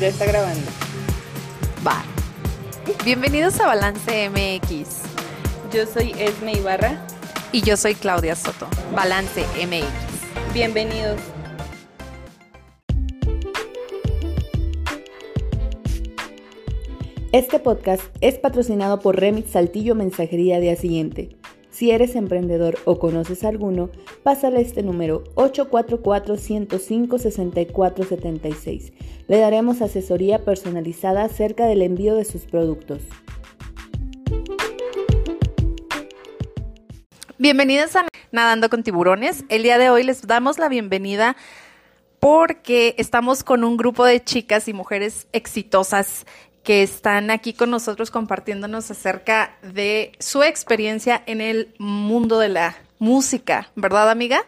Ya está grabando. Va. Bienvenidos a Balance MX. Yo soy Esme Ibarra. Y yo soy Claudia Soto. Balance MX. Bienvenidos. Este podcast es patrocinado por Remit Saltillo Mensajería Día Siguiente. Si eres emprendedor o conoces alguno, pásale este número 844-105-6476. Le daremos asesoría personalizada acerca del envío de sus productos. Bienvenidas a Nadando con Tiburones. El día de hoy les damos la bienvenida porque estamos con un grupo de chicas y mujeres exitosas que están aquí con nosotros compartiéndonos acerca de su experiencia en el mundo de la música, ¿verdad amiga?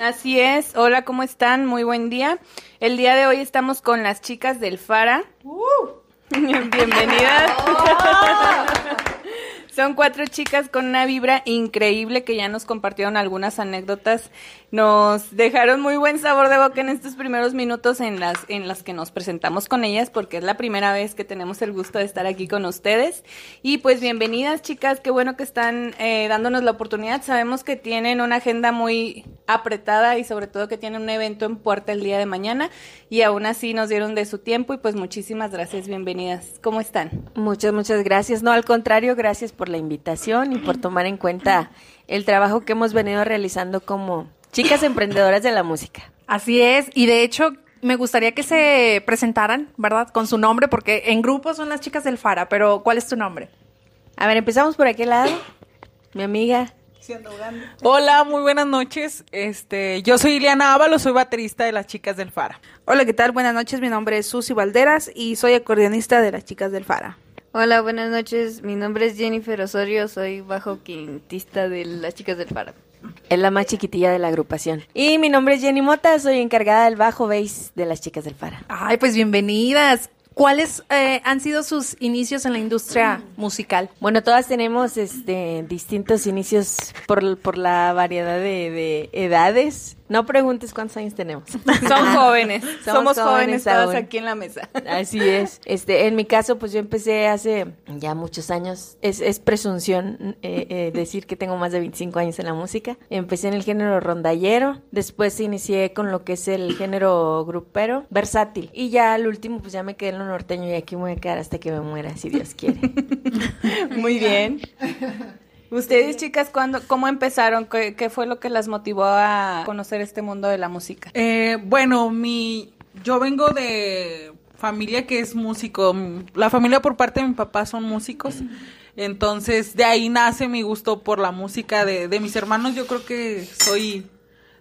Así es. Hola, ¿cómo están? Muy buen día. El día de hoy estamos con las chicas del Fara. Uh. Bienvenidas. Son cuatro chicas con una vibra increíble que ya nos compartieron algunas anécdotas. Nos dejaron muy buen sabor de boca en estos primeros minutos en las, en las que nos presentamos con ellas porque es la primera vez que tenemos el gusto de estar aquí con ustedes. Y pues bienvenidas chicas, qué bueno que están eh, dándonos la oportunidad. Sabemos que tienen una agenda muy apretada y sobre todo que tienen un evento en puerta el día de mañana y aún así nos dieron de su tiempo y pues muchísimas gracias, bienvenidas. ¿Cómo están? Muchas, muchas gracias. No, al contrario, gracias por la invitación y por tomar en cuenta el trabajo que hemos venido realizando como chicas emprendedoras de la música. Así es, y de hecho me gustaría que se presentaran, ¿verdad? Con su nombre, porque en grupo son las chicas del Fara, pero ¿cuál es tu nombre? A ver, empezamos por aquel lado. Mi amiga. Hola, muy buenas noches. Este, yo soy Ileana Ábalos, soy baterista de las Chicas del Fara. Hola, ¿qué tal? Buenas noches. Mi nombre es Susi Valderas y soy acordeonista de las Chicas del Fara. Hola, buenas noches. Mi nombre es Jennifer Osorio, soy bajo quintista de las chicas del Fara. Es la más chiquitilla de la agrupación. Y mi nombre es Jenny Mota, soy encargada del bajo bass de las chicas del Fara. Ay, pues bienvenidas. ¿Cuáles eh, han sido sus inicios en la industria musical? Bueno, todas tenemos este, distintos inicios por, por la variedad de, de edades. No preguntes cuántos años tenemos. Son jóvenes. Somos, jóvenes, todas aquí en la mesa. Así es. Este, en mi caso, pues yo empecé hace ya muchos años. Es, es presunción eh, eh, decir que tengo más de 25 años en la música. Empecé en el género rondallero. Después inicié con lo que es el género grupero, versátil. Y ya al último, pues ya me quedé en lo norteño y aquí me voy a quedar hasta que me muera, si Dios quiere. Muy bien. Ustedes, chicas, ¿cuándo, ¿cómo empezaron? ¿Qué, fue lo que las motivó a conocer este mundo de la música? Eh, bueno, mi, yo vengo de familia que es músico. La familia por parte de mi papá son músicos. Entonces, de ahí nace mi gusto por la música de, de mis hermanos. Yo creo que soy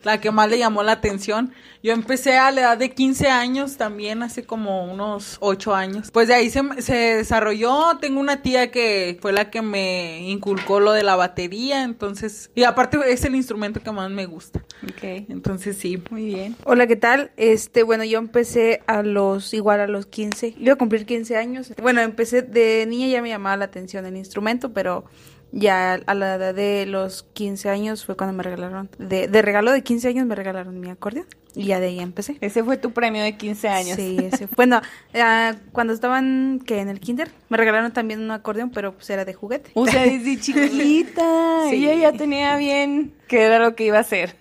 la que más le llamó la atención. Yo empecé a la edad de 15 años también, hace como unos 8 años. Pues de ahí se, se desarrolló. Tengo una tía que fue la que me inculcó lo de la batería, entonces, y aparte es el instrumento que más me gusta. Ok. Entonces sí, muy bien. Hola, ¿qué tal? Este, bueno, yo empecé a los, igual a los 15, iba a cumplir 15 años. Bueno, empecé de niña ya me llamaba la atención el instrumento, pero ya a la edad de los 15 años fue cuando me regalaron, de, de regalo de 15 años me regalaron mi acordeón. Y ya de ahí empecé. Ese fue tu premio de 15 años. Sí, ese fue. Bueno, uh, cuando estaban que en el kinder, me regalaron también un acordeón, pero pues era de juguete. O sea, desde chiquita. sí. Ella ya tenía bien qué era lo que iba a hacer.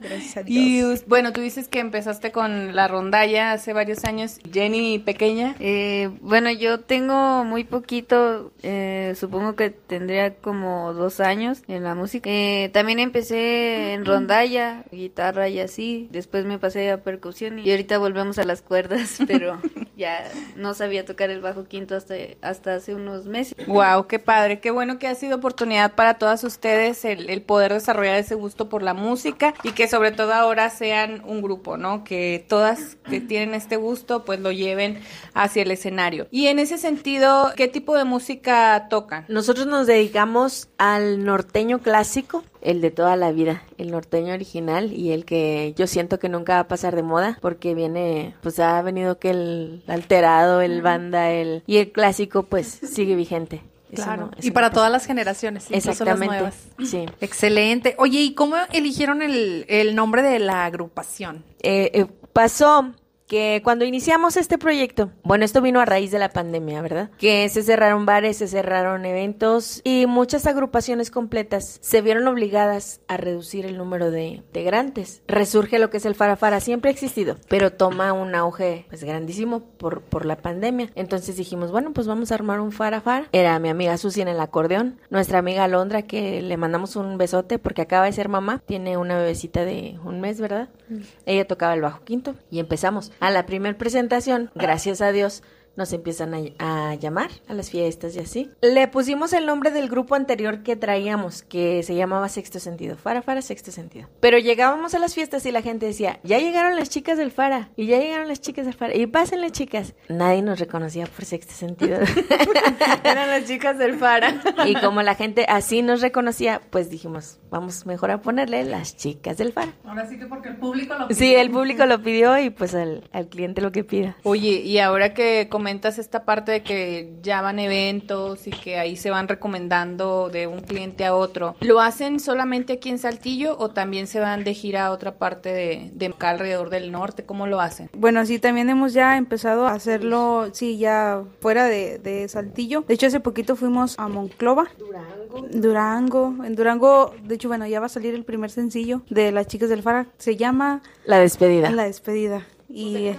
Gracias a Dios. Y bueno, tú dices que empezaste con la rondalla hace varios años. Jenny, pequeña. Eh, bueno, yo tengo muy poquito, eh, supongo que tendría como dos años en la música. Eh, también empecé en rondalla, guitarra y así. Después me pasé a percusión y ahorita volvemos a las cuerdas, pero ya no sabía tocar el bajo quinto hasta, hasta hace unos meses. Wow, qué padre, qué bueno que ha sido oportunidad para todas ustedes el, el poder desarrollar ese gusto por la música y que sobre todo ahora sean un grupo, ¿no? Que todas que tienen este gusto pues lo lleven hacia el escenario. Y en ese sentido, ¿qué tipo de música tocan? Nosotros nos dedicamos al norteño clásico, el de toda la vida, el norteño original y el que yo siento que nunca va a pasar de moda porque viene, pues ha venido que el alterado, el banda, el y el clásico pues sigue vigente. Claro. No, y para no todas las generaciones, exactamente. Las nuevas. Sí. Excelente. Oye, ¿y cómo eligieron el, el nombre de la agrupación? Eh, eh, pasó que cuando iniciamos este proyecto, bueno, esto vino a raíz de la pandemia, ¿verdad? Que se cerraron bares, se cerraron eventos y muchas agrupaciones completas se vieron obligadas a reducir el número de integrantes. Resurge lo que es el Farafara, siempre ha existido, pero toma un auge pues grandísimo por, por la pandemia. Entonces dijimos, bueno, pues vamos a armar un Farafara. Era mi amiga Susi en el acordeón, nuestra amiga Alondra que le mandamos un besote porque acaba de ser mamá, tiene una bebecita de un mes, ¿verdad? Ella tocaba el bajo quinto y empezamos. A la primera presentación, gracias a Dios, nos empiezan a, a, llamar a las fiestas y así. Le pusimos el nombre del grupo anterior que traíamos, que se llamaba Sexto Sentido, Fara Fara Sexto Sentido. Pero llegábamos a las fiestas y la gente decía, ya llegaron las chicas del Fara, y ya llegaron las chicas del Fara, y pásenle chicas. Nadie nos reconocía por Sexto Sentido. Eran las chicas del Fara. y como la gente así nos reconocía, pues dijimos, vamos mejor a ponerle las chicas del Fara. Ahora sí que porque el público lo pidió. Sí, el público lo pidió y pues al, al cliente lo que pida. Oye, y ahora que comentas esta parte de que ya van eventos y que ahí se van recomendando de un cliente a otro, ¿lo hacen solamente aquí en Saltillo o también se van de gira a otra parte de, de acá alrededor del norte? ¿Cómo lo hacen? Bueno, sí, también hemos ya empezado a hacerlo, sí, ya fuera de, de Saltillo. De hecho, hace poquito fuimos a Monclova. Durango. Durango. En Durango, de hecho, bueno, ya va a salir el primer sencillo de las chicas del Fara. Se llama La despedida. La despedida. Y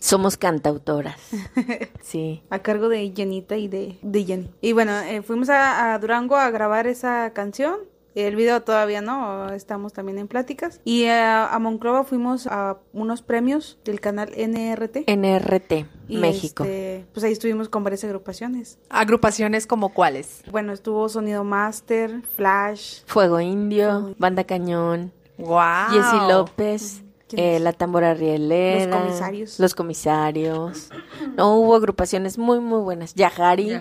somos cantautoras. sí. A cargo de Jenita y de, de Jenny. Y bueno, eh, fuimos a, a, Durango a grabar esa canción. El video todavía no, estamos también en pláticas. Y a, a Monclova fuimos a unos premios del canal NRT. NRT, Y, México. este, pues ahí estuvimos con varias agrupaciones. ¿Agrupaciones como cuáles? Bueno, estuvo Sonido Master, Flash. Fuego Indio, Banda Cañón, ¡Wow! Jessy López. ¿Quién Eh, la tambora rielera. Los comisarios. Los comisarios. No, hubo agrupaciones muy, muy buenas. Yajari.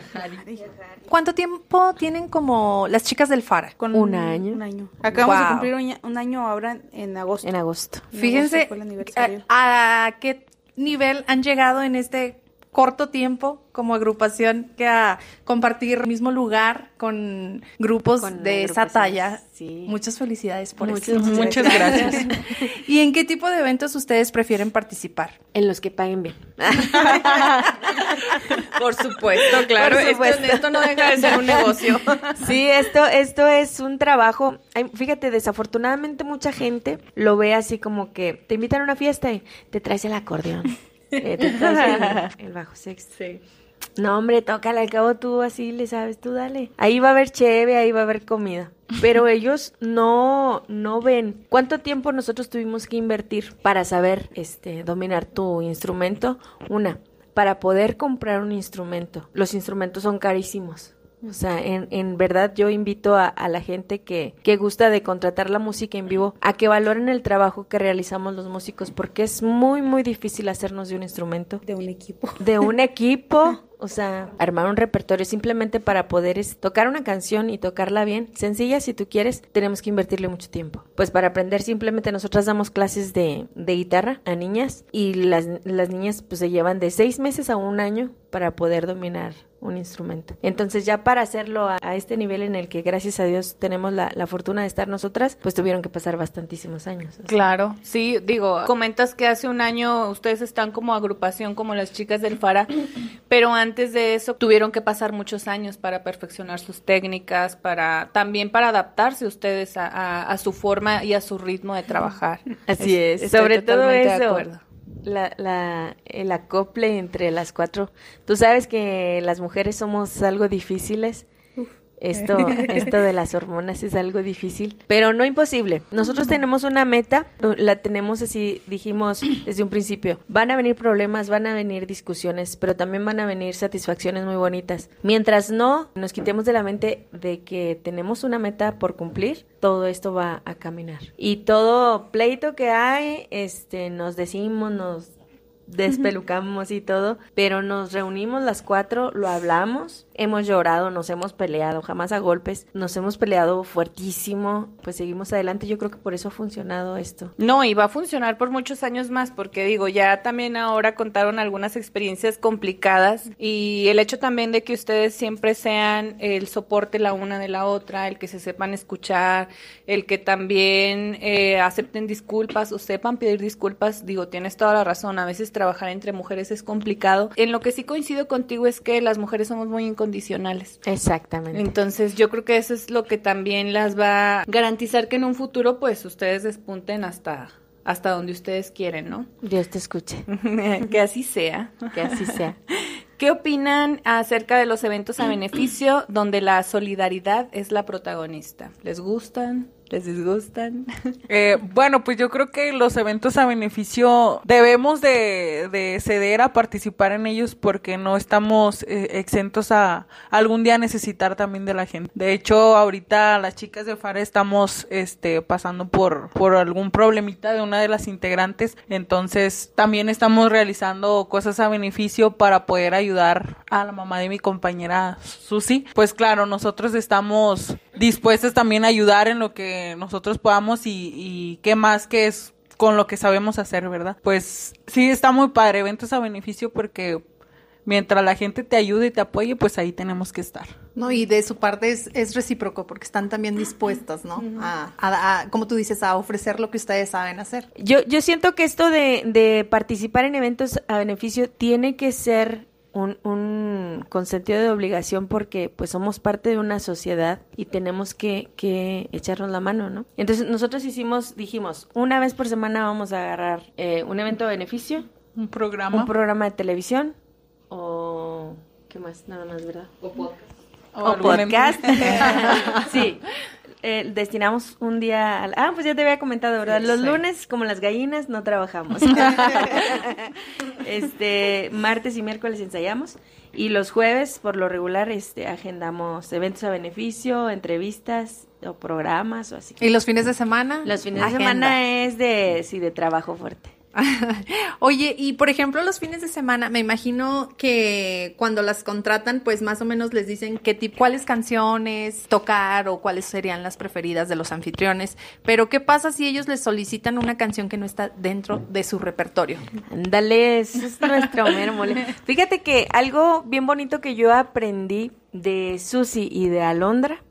¿Cuánto tiempo tienen como las chicas del Fara? Con Un año. Un año. Acabamos de cumplir un, año- un año ahora en agosto. En agosto. En Fíjense agosto fue el aniversario. a, a qué nivel han llegado en este corto tiempo como agrupación que a compartir el mismo lugar con grupos Con de esa talla. sí. Muchas felicidades por Muchas, eso. Muchas gracias. ¿Y en qué tipo de eventos ustedes prefieren participar? En los que paguen bien. Por supuesto, claro. Por supuesto. Esto, esto no deja de ser un negocio. Sí, esto, esto es un trabajo. Ay, Fíjate, desafortunadamente mucha gente lo ve así como que te invitan a una fiesta y te traes el acordeón. Eh, te traes el, el bajo sexto. No, hombre, tócale, al cabo tú así le sabes, tú dale. Ahí va a haber cheve, ahí va a haber comida. Pero ellos no, no ven cuánto tiempo nosotros tuvimos que invertir para saber este, dominar tu instrumento. Una, para poder comprar un instrumento. Los instrumentos son carísimos. O sea, en, en verdad yo invito a, a la gente que, que gusta de contratar la música en vivo a que valoren el trabajo que realizamos los músicos porque es muy, muy difícil hacernos de un instrumento De un equipo. de un equipo, o sea, armar un repertorio simplemente para poder es, tocar una canción y tocarla bien, sencilla si tú quieres, tenemos que invertirle mucho tiempo. Pues para aprender simplemente nosotras damos clases de, de guitarra a niñas y las, las niñas pues se llevan de seis meses a un año para poder dominar un instrumento. Entonces ya para hacerlo a, a este nivel en el que gracias a Dios tenemos la, la fortuna de estar nosotras, pues tuvieron que pasar bastantísimos años. Claro, sí, digo, comentas que hace un año ustedes están como agrupación, como las chicas del Fara, pero antes de eso tuvieron que pasar muchos años para perfeccionar sus técnicas, para también para adaptarse ustedes a, a- a su forma y a su ritmo de trabajar. Así es, sobre todo de eso. acuerdo. La, la, el acople entre las cuatro. Tú sabes que las mujeres somos algo difíciles. Esto, esto de las hormonas es algo difícil, pero no imposible. Nosotros tenemos una meta, la tenemos así, dijimos desde un principio. Van a venir problemas, van a venir discusiones, pero también van a venir satisfacciones muy bonitas. Mientras no nos quitemos de la mente de que tenemos una meta por cumplir, todo esto va a caminar. Y todo pleito que hay, este, nos decimos, nos despelucamos y todo, pero nos reunimos las cuatro, lo hablamos hemos llorado, nos hemos peleado, jamás a golpes, nos hemos peleado fuertísimo, pues seguimos adelante. Yo creo que por eso ha funcionado esto. No, y va a funcionar por muchos años más, porque digo, ya también ahora contaron algunas experiencias complicadas y el hecho también de que ustedes siempre sean el soporte la una de la otra, el que se sepan escuchar, el que también eh, acepten disculpas o sepan pedir disculpas, digo, tienes toda la razón, a veces trabajar entre mujeres es complicado. En lo que sí coincido contigo es que las mujeres somos muy incondicionales. Exactamente. Entonces yo creo que eso es lo que también las va a garantizar que en un futuro pues ustedes despunten hasta hasta donde ustedes quieren, ¿no? Dios te escuche. que así sea. Que así sea. ¿Qué opinan acerca de los eventos a beneficio donde la solidaridad es la protagonista? ¿Les gustan? ¿Les disgustan? Eh, bueno, pues yo creo que los eventos a beneficio debemos de, de ceder a participar en ellos porque no estamos eh, exentos a algún día necesitar también de la gente. De hecho, ahorita las chicas de FARE estamos este, pasando por, por algún problemita de una de las integrantes, entonces también estamos realizando cosas a beneficio para poder ayudar a la mamá de mi compañera Susi. Pues claro, nosotros estamos dispuestas también a ayudar en lo que nosotros podamos y, y qué más que es con lo que sabemos hacer, ¿verdad? Pues sí, está muy padre, eventos a beneficio porque mientras la gente te ayude y te apoye, pues ahí tenemos que estar. No, y de su parte es, es recíproco porque están también dispuestas, ¿no? a, a- a, como tú dices, a ofrecer lo que ustedes saben hacer. Yo, yo siento que esto de, de participar en eventos a beneficio tiene que ser un, un con sentido de obligación porque pues somos parte de una sociedad y tenemos que, que echarnos la mano, ¿no? Entonces nosotros hicimos, dijimos, una vez por semana vamos a agarrar eh, un evento a beneficio, Un programa. un programa de televisión o... ¿Qué más? Nada más, ¿verdad? o o algún podcast. sí. Eh, destinamos un día al... Ah, pues ya te había comentado, ¿verdad? Los lunes, como las gallinas, no trabajamos. este, martes y miércoles ensayamos. Y los jueves, por lo regular, este, agendamos eventos a beneficio, entrevistas o programas o así. ¿Y los fines de semana? Los fines de semana es de, sí, de trabajo fuerte. Oye, y por ejemplo, los fines de semana, me imagino que cuando las contratan, pues más o menos les dicen qué tipo, cuáles canciones tocar o cuáles serían las preferidas de los anfitriones. Pero, ¿qué pasa si ellos les solicitan una canción que no está dentro de su repertorio? Ándale, es nuestro mero mole. Fíjate que algo bien bonito que yo aprendí de Susi y de Alondra,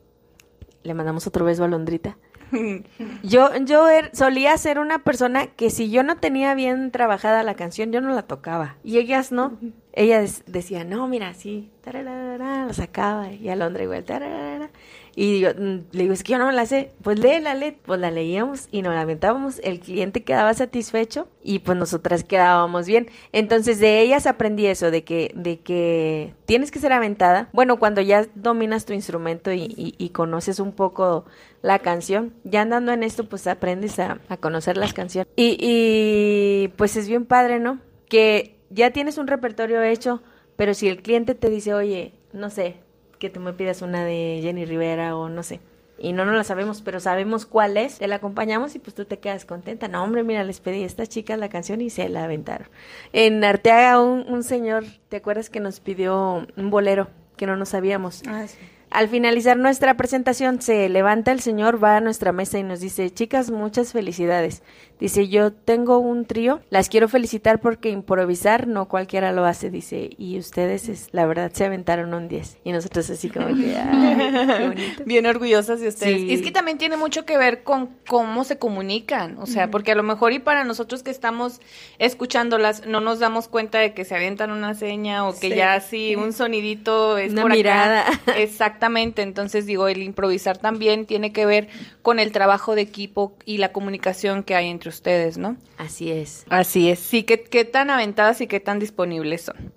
le mandamos otro beso a Alondrita. Yo, yo er- solía ser una persona que si yo no tenía bien trabajada la canción, yo no la tocaba. Y ellas no. Ellas decían, no, mira, sí, tararara, la sacaba. Y Alondra igual, tararara. Y mm, le digo, es que yo no me la sé. Pues lee. Pues la leíamos y nos la aventábamos. El cliente quedaba satisfecho y pues nosotras quedábamos bien. Entonces de ellas aprendí eso, de que, de que tienes que ser aventada. Bueno, cuando ya dominas tu instrumento y, y- y conoces un poco la canción, ya andando en esto, pues aprendes a, conocer las canciones. Y pues es bien padre, ¿no? Que ya tienes un repertorio hecho, pero si el cliente te dice, oye, no sé, que tú me pidas una de Jenny Rivera o no sé. Y no nos la sabemos, pero sabemos cuál es. Te la acompañamos y pues tú te quedas contenta. No, hombre, mira, les pedí a estas chicas la canción y se la aventaron. En Arteaga, un, un señor, ¿te acuerdas que nos pidió un bolero que no nos sabíamos? Ah, sí. Al finalizar nuestra presentación, se levanta el señor, va a nuestra mesa y nos dice, chicas, muchas felicidades. Dice, yo tengo un trío, las quiero felicitar porque improvisar no cualquiera lo hace. Dice, y ustedes, es, la verdad, se aventaron un 10. Y nosotros así como que, "Ay, qué bonito". Bien orgullosas de ustedes. Sí. Y es que también tiene mucho que ver con cómo se comunican, o sea, porque a lo mejor y para nosotros que estamos escuchándolas no nos damos cuenta de que se avientan una seña o que Sí. ya sí un sonidito es Una por acá. mirada. Exactamente, entonces digo, el improvisar también tiene que ver con el trabajo de equipo y la comunicación que hay entre ustedes, ¿no? Así es. Así es, sí, qué, qué tan aventadas y qué tan disponibles son.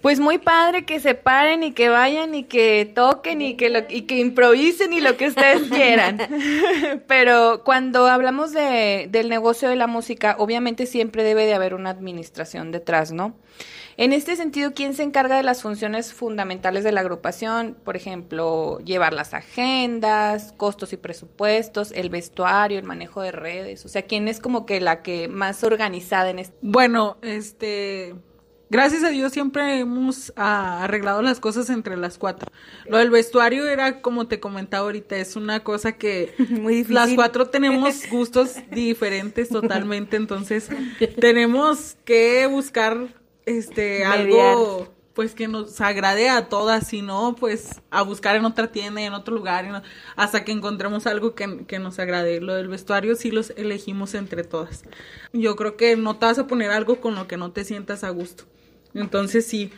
Pues muy padre que se paren y que vayan y que toquen y que, lo, y que improvisen y lo que ustedes quieran. Pero cuando hablamos de, del negocio de la música, obviamente siempre debe de haber una administración detrás, ¿no? En este sentido, ¿quién se encarga de las funciones fundamentales de la agrupación? Por ejemplo, llevar las agendas, costos y presupuestos, el vestuario, el manejo de redes. O sea, ¿quién es como que la que más organizada en este? Bueno, este, gracias a Dios siempre hemos ah, arreglado las cosas entre las cuatro. Lo del vestuario era, como te comentaba ahorita, es una cosa que Muy difícil. las cuatro tenemos gustos diferentes totalmente, entonces tenemos que buscar este algo pues que nos agrade a todas, si no, pues a buscar en otra tienda en otro lugar, hasta que encontremos algo que, que nos agrade. Lo del vestuario sí los elegimos entre todas. Yo creo que no te vas a poner algo con lo que no te sientas a gusto. Entonces sí.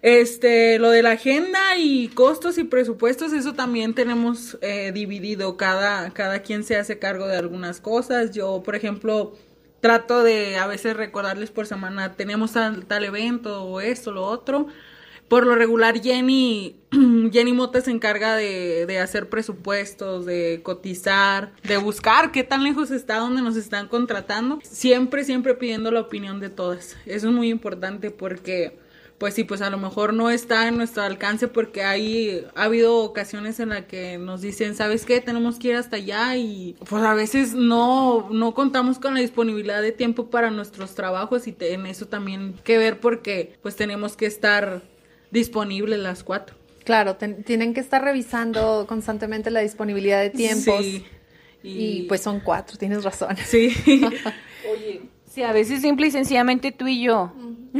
Este, lo de la agenda y costos y presupuestos, eso también tenemos eh, dividido. Cada, cada quien se hace cargo de algunas cosas. Yo, por ejemplo, trato de a veces recordarles por semana, tenemos tal, tal evento o esto, lo otro. Por lo regular, Jenny, Jenny Mota se encarga de, de hacer presupuestos, de cotizar, de buscar qué tan lejos está donde nos están contratando. Siempre, siempre pidiendo la opinión de todas. Eso es muy importante porque, pues sí, pues a lo mejor no está en nuestro alcance porque hay, ha habido ocasiones en las que nos dicen, ¿sabes qué? Tenemos que ir hasta allá y pues a veces no, no contamos con la disponibilidad de tiempo para nuestros trabajos y te- en eso también que ver porque pues tenemos que estar disponibles las cuatro. Claro, ten- tienen que estar revisando constantemente la disponibilidad de tiempos. Sí. Y, pues son cuatro, tienes razón. Sí. Sí, a veces simple y sencillamente tú y yo.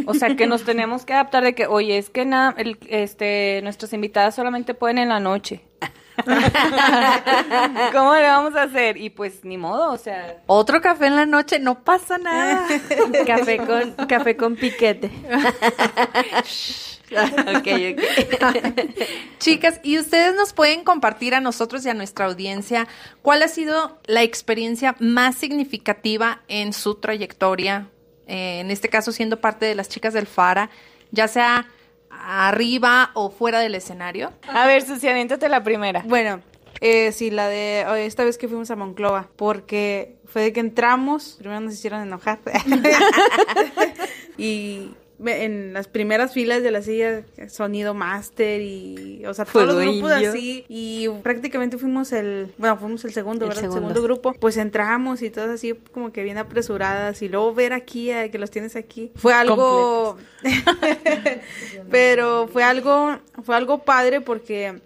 O sea, que nos tenemos que adaptar de que, oye, es que na- el, este, nuestras invitadas solamente pueden en la noche. ¿Cómo le vamos a hacer? Y pues ni modo, o sea, Otro café en la noche, no pasa nada. Café con, café con piquete. ok, ok. Chicas, y ustedes nos pueden compartir a nosotros y a nuestra audiencia cuál ha sido la experiencia más significativa en su trayectoria, eh, en este caso siendo parte de las chicas del Fara, ya sea arriba o fuera del escenario. a ver, Susi, aviéntate la primera. Bueno, eh, sí, la de oh, esta vez que fuimos a Monclova, porque fue de que entramos, primero nos hicieron enojar. y en las primeras filas de la silla, sonido máster y, o sea, todos los grupos indio. así. Y prácticamente fuimos el, bueno, fuimos el segundo, El ¿verdad? El segundo. segundo grupo. Pues entramos y todas así como que bien apresuradas y luego ver aquí, a que los tienes aquí. Fue algo, pero fue algo, fue algo padre porque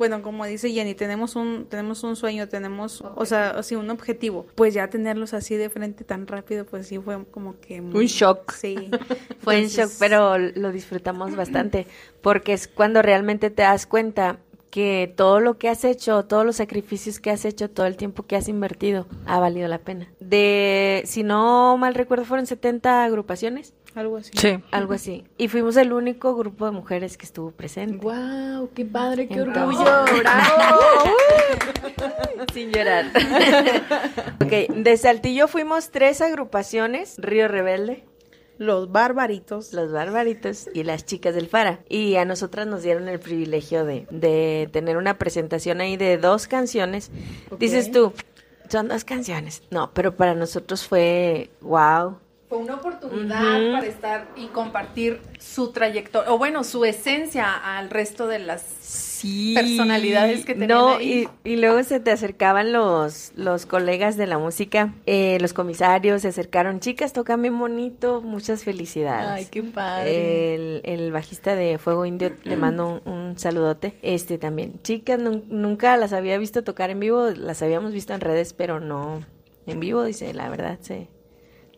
bueno, como dice Jenny, tenemos un, tenemos un sueño, tenemos, o sea, así un objetivo. Pues ya tenerlos así de frente tan rápido, pues sí fue como que muy- Un shock. Sí. Fue Entonces, shock, pero lo disfrutamos bastante, porque es cuando realmente te das cuenta que todo lo que has hecho, todos los sacrificios que has hecho, todo el tiempo que has invertido, ha valido la pena. De, si no mal recuerdo, fueron 70 agrupaciones, algo así. Sí. algo así. Y fuimos el único grupo de mujeres que estuvo presente. ¡Wow! ¡Qué padre! ¡Qué Entonces- orgullo! ¡Bravo! Sin llorar. ok, de Saltillo fuimos tres agrupaciones, Río Rebelde, Los barbaritos. Los Barbaritos y las chicas del Fara. Y a nosotras nos dieron el privilegio de, de tener una presentación ahí de dos canciones. Dices tú, son dos canciones. No, pero para nosotros fue wow. Fue una oportunidad para estar y compartir su trayectoria, o bueno, su esencia al resto de las Sí. personalidades que tenían No, ahí. y, y luego se te acercaban los, los colegas de la música, eh, los comisarios, se acercaron, chicas, tocan bien bonito, muchas felicidades. Ay, qué padre. El, el bajista de Fuego Indio le mando un, un saludote. Este también. Chicas, nun- nunca las había visto tocar en vivo, las habíamos visto en redes, pero no en vivo, dice, la verdad, se,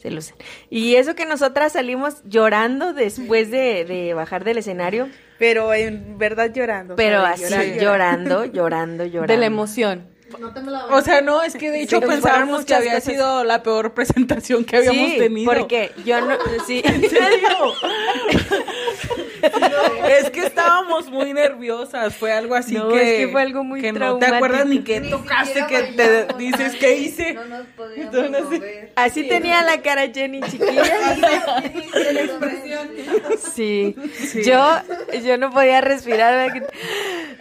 se lucen. Y eso que nosotras salimos llorando después de, de bajar del escenario, Pero en verdad llorando. pero ¿sabes? así, llorando, llorando, llorando. De la emoción. O sea, no, es que de hecho Sí, pensábamos que había sido la peor presentación que habíamos sí, tenido. porque yo no, sí, ¿En serio? es que estábamos muy nerviosas, fue algo así No, que... es que fue algo muy Que no te acuerdas ni qué tocaste, que te dices, ¿qué hice? No nos podíamos Entonces, mover. así tenía la cara Jenny chiquilla. Sí. Yo, yo no podía respirar.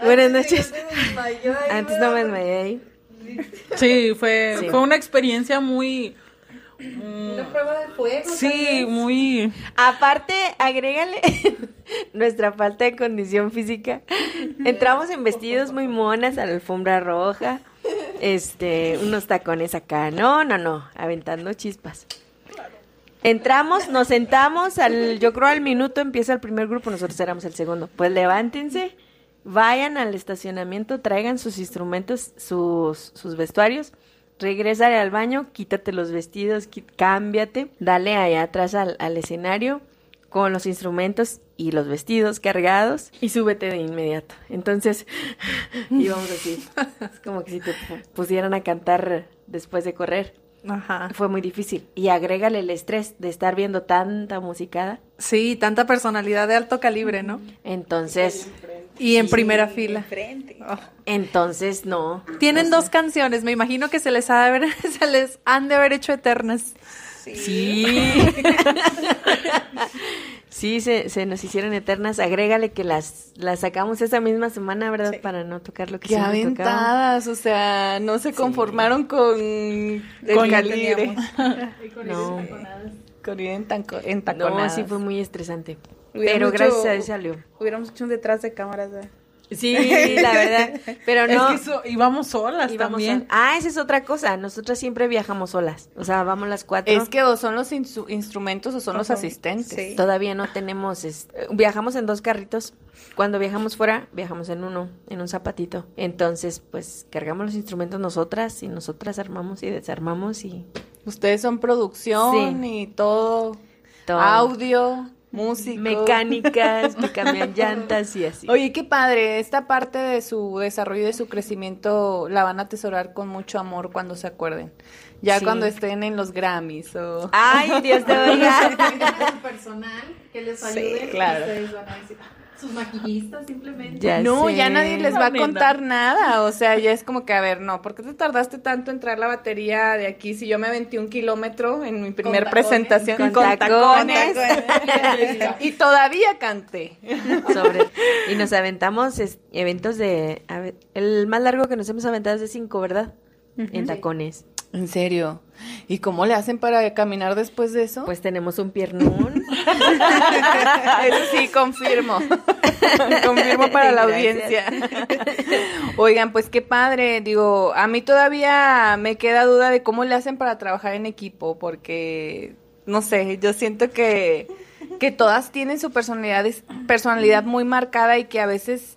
Buenas noches. Antes no me desmayé ahí. Sí, fue, Sí. fue una experiencia muy... mm, Una prueba de fuego. sí, muy... Aparte, agrégale nuestra falta de condición física. Entramos en vestidos muy monas a la alfombra roja. Este, unos tacones acá. No, no, no, aventando chispas. Entramos, nos sentamos, al, yo creo al minuto empieza el primer grupo, nosotros éramos el segundo. Pues levántense, vayan al estacionamiento, traigan sus instrumentos, sus, sus vestuarios, regresa al baño, quítate los vestidos, cámbiate, dale allá atrás al, al escenario con los instrumentos y los vestidos cargados y súbete de inmediato. Entonces íbamos así, es como que si te pu- pusieran a cantar después de correr. Ajá. Fue muy difícil. Y agrégale el estrés de estar viendo tanta musicada. Sí, tanta personalidad de alto calibre, ¿no? Entonces, Y en primera fila. Oh. entonces no. Tienen dos canciones, me imagino que se les, ha de haber, se les han de haber hecho eternas. Sí. Sí, se, se nos hicieron eternas. Agrégale que las, las sacamos esa misma semana, ¿verdad? Para no tocar lo que Qué siempre tocábamos. aventadas, o sea, no se conformaron con el Con- calibre. No, Con ir en tanco- no, entaconadas. sí fue muy estresante. Hubiéramos Pero gracias a Dios salió. Hubiéramos hecho un detrás de cámaras. ¿verdad? Sí, la verdad. Pero Es no. que eso- íbamos solas íbamos también. sol- Ah, esa es otra cosa. Nosotras siempre viajamos solas. O sea, vamos las cuatro. Es que o son los instrumentos o son los asistentes. Sí. Todavía no tenemos, es- eh, viajamos en dos carritos. Cuando viajamos fuera, viajamos en uno, en un zapatito. Entonces, pues cargamos los instrumentos nosotras y nosotras armamos y desarmamos y Ustedes son producción Sí. y todo, todo. audio, música. Mecánicas, me cambian llantas y así. Oye, qué padre, esta parte de su desarrollo y de su crecimiento la van a atesorar con mucho amor cuando se acuerden. Ya Sí. cuando estén en los Grammys o... Ay, Dios te oiga. personal que les ayude, claro. ustedes van a decir, sus maquillistas simplemente. Ya no, sé. ya nadie les va a contar nada. O sea, ya es como que, a ver, no, ¿por qué te tardaste tanto en traer la batería de aquí si yo me aventé un kilómetro en mi primer presentación Con tacones. y todavía canté. Sobre, y nos aventamos es- eventos de... a ver, el más largo que nos hemos aventado es de cinco, ¿verdad? En tacones. ¿En serio? ¿Y cómo le hacen para caminar después de eso? Pues tenemos un piernón. Eso sí, confirmo. confirmo para la Gracias. audiencia. Oigan, pues qué padre. Digo, a mí todavía me queda duda de cómo le hacen para trabajar en equipo, porque, no sé, yo siento que, que todas tienen su personalidad, personalidad muy marcada y que a veces,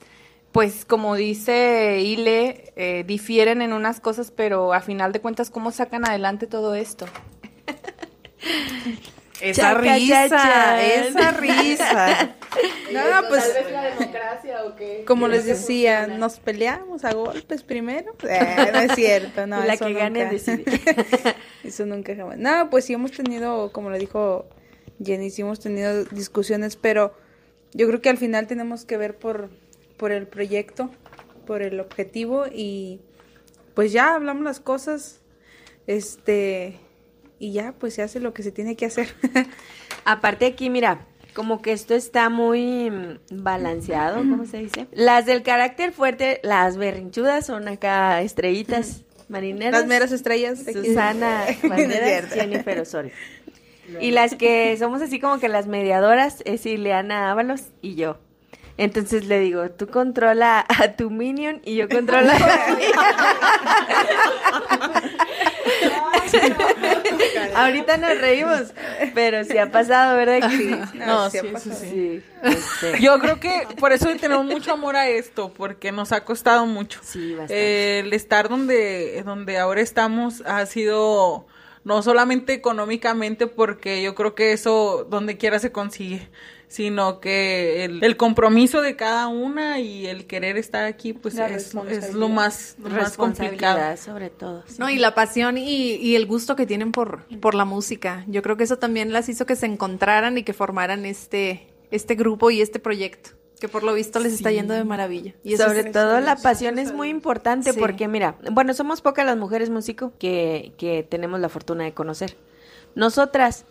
pues como dice Ile, eh, difieren en unas cosas, pero a final de cuentas, ¿cómo sacan adelante todo esto? Esa Chaca, risa, chachan. esa risa. No, pues la democracia o qué? como les decía, nos peleamos a golpes primero. Eh, no es cierto, no. La eso que gane decide. Eso nunca jamás. No, pues sí hemos tenido, como lo dijo Jenny, sí hemos tenido discusiones, pero yo creo que al final tenemos que ver por, por el proyecto, por el objetivo y pues ya hablamos las cosas, este, y ya pues se hace lo que se tiene que hacer. Aparte aquí, mira, como que esto está muy mm, balanceado, ¿cómo se dice? Las del carácter fuerte, las berrinchudas son acá estrellitas marineras. Las meras estrellas. de. Susana Banderas. Jennifer Osorio. Y las que somos así como que las mediadoras es Ileana Ábalos y yo. Entonces le digo, tú controla a tu minion y yo controlo a Ahorita nos reímos, pero sí ha pasado, ¿verdad? que sí? No, sí sí, sí, pasado. sí. Sí, este, Yo creo que por eso tenemos mucho amor a esto, porque nos ha costado mucho. Sí, bastante. Eh, el estar donde, donde ahora estamos ha sido no solamente económicamente, porque yo creo que eso donde quiera se consigue, sino que el, el compromiso de cada una y el querer estar aquí, pues es, es lo más, lo más complicado. responsabilidad sobre todo. sí. No, y la pasión y, y el gusto que tienen por, por la música. Yo creo que eso también las hizo que se encontraran y que formaran este, este grupo y este proyecto, que por lo visto les está yendo de maravilla. Y eso Sobre es- todo la pasión es muy importante Sí. porque mira, bueno, somos pocas las mujeres músicos que, que tenemos la fortuna de conocer. Nosotras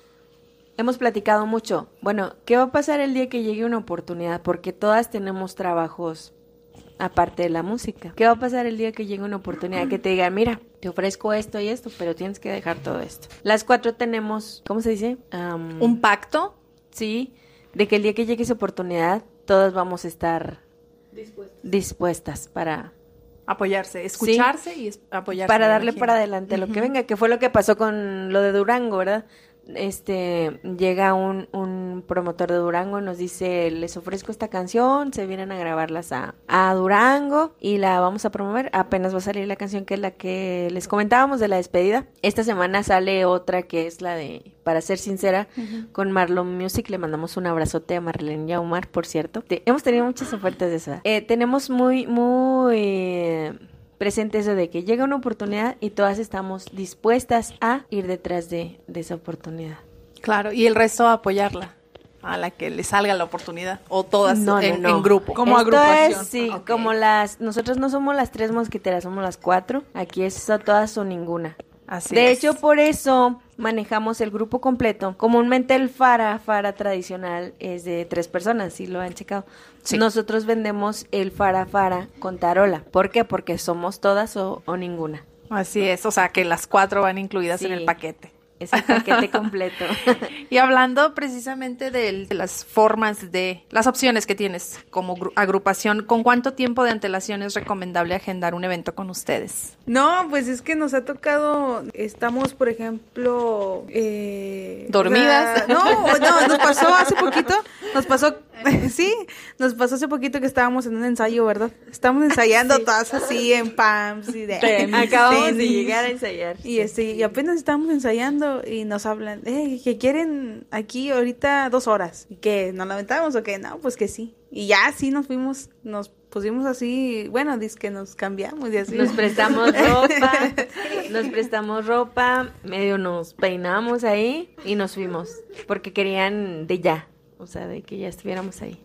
hemos platicado mucho. Bueno, ¿qué va a pasar el día que llegue una oportunidad? Porque todas tenemos trabajos aparte de la música. ¿Qué va a pasar el día que llegue una oportunidad que te diga, mira, te ofrezco esto y esto, pero tienes que dejar todo esto? Las cuatro tenemos, ¿cómo se dice? Am, un pacto. sí, de que el día que llegue esa oportunidad, todas vamos a estar dispuestas para Apoyarse, escucharse y apoyarse. para darle para adelante lo que venga, que fue lo que pasó con lo de Durango, ¿verdad? Este llega un, un promotor de Durango y nos dice les ofrezco esta canción se vienen a grabarlas a, a Durango y la vamos a promover. Apenas va a salir la canción que es la que les comentábamos de la despedida. Esta semana sale otra que es la de para ser sincera con Marlon Music. Le mandamos un abrazote a Marlene y a Omar por cierto. Te- hemos tenido muchas ofertas de esa. Eh, tenemos muy muy presente eso de que llega una oportunidad y todas estamos dispuestas a ir detrás de, de esa oportunidad. Claro, y el resto a apoyarla, a la que le salga la oportunidad, o todas No, en, no. en grupo. Como Esto agrupación. es, sí, como las, nosotros no somos las tres mosquiteras, somos las cuatro. Aquí es a todas o ninguna. Así de es. hecho, por eso manejamos el grupo completo. Comúnmente el FARA, FARA tradicional, es de tres personas, si lo han checado. Sí. Nosotros vendemos el FARA FARA con tarola. ¿Por qué? Porque somos todas o, o ninguna. Así es, o sea que las cuatro van incluidas en el paquete. Es el paquete completo. Y hablando precisamente de, las formas de, las opciones que tienes como gru- agrupación, ¿con cuánto tiempo de antelación es recomendable agendar un evento con ustedes? No, pues es que nos ha tocado, estamos, por ejemplo, eh, ¿Dormidas? no, no, nos pasó hace poquito, nos pasó, sí, nos pasó hace poquito que estábamos en un ensayo, ¿verdad? Estábamos ensayando todas así en pams y de Acabamos de tenis. llegar a ensayar. Y este, y apenas estábamos ensayando y nos hablan, eh, que quieren aquí ahorita dos horas. ¿Y que ¿Nos la aventamos o qué? No, pues que sí. Y ya así nos fuimos, nos pusimos así, bueno, dice que nos cambiamos y así. Nos prestamos ropa, nos prestamos ropa, medio nos peinamos ahí y nos fuimos, porque querían de ya, o sea, de que ya estuviéramos ahí.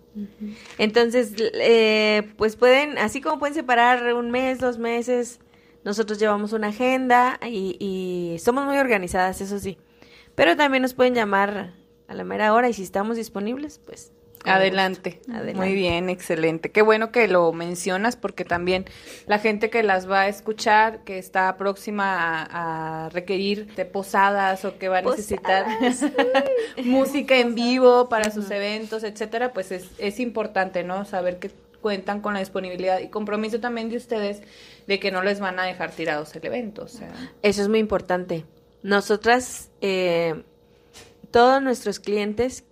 Entonces, eh, pues pueden, así como pueden separar un mes, dos meses, nosotros llevamos una agenda y, y somos muy organizadas, eso sí. Pero también nos pueden llamar a la mera hora y si estamos disponibles, pues... Adelante. Muy bien, excelente. Qué bueno que lo mencionas porque también la gente que las va a escuchar, que está próxima a, a requerir de posadas o que va a necesitar música en vivo para sus eventos, etcétera, pues es, es importante, ¿no? Saber que cuentan con la disponibilidad y compromiso también de ustedes de que no les van a dejar tirados el evento, o sea. Eso es muy importante. Nosotras, eh, todos nuestros clientes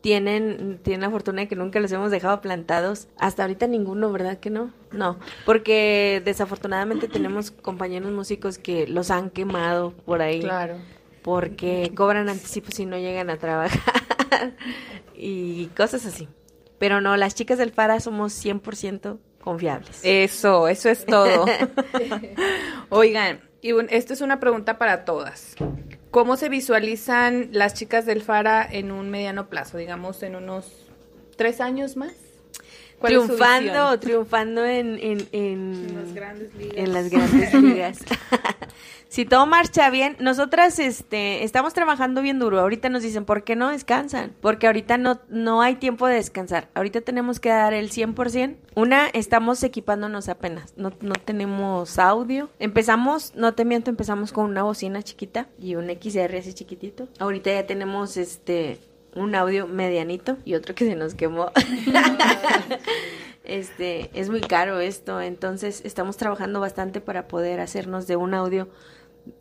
tienen, tienen la fortuna de que nunca los hemos dejado plantados. Hasta ahorita ninguno, ¿verdad que no? No, porque desafortunadamente tenemos compañeros músicos que los han quemado por ahí. Claro. Porque cobran anticipos y no llegan a trabajar. y cosas así. Pero no, las chicas del Fara somos 100% confiables. Eso, eso es todo. Oigan, y un- esto es una pregunta para todas. ¿Cómo se visualizan las chicas del Fara en un mediano plazo, digamos en unos tres años más? ¿Cuál es su triunfando, triunfando en, en, en, En las grandes ligas. en las grandes ligas. si todo marcha bien, nosotras este, estamos trabajando bien duro. Ahorita nos dicen, ¿por qué no descansan? Porque ahorita no, no hay tiempo de descansar. Ahorita tenemos que dar el 100%. Una, estamos equipándonos apenas. No, no tenemos audio. Empezamos, no te miento, empezamos con una bocina chiquita y un XR así chiquitito. Ahorita ya tenemos este un audio medianito y otro que se nos quemó. este, es muy caro esto, entonces estamos trabajando bastante para poder hacernos de un audio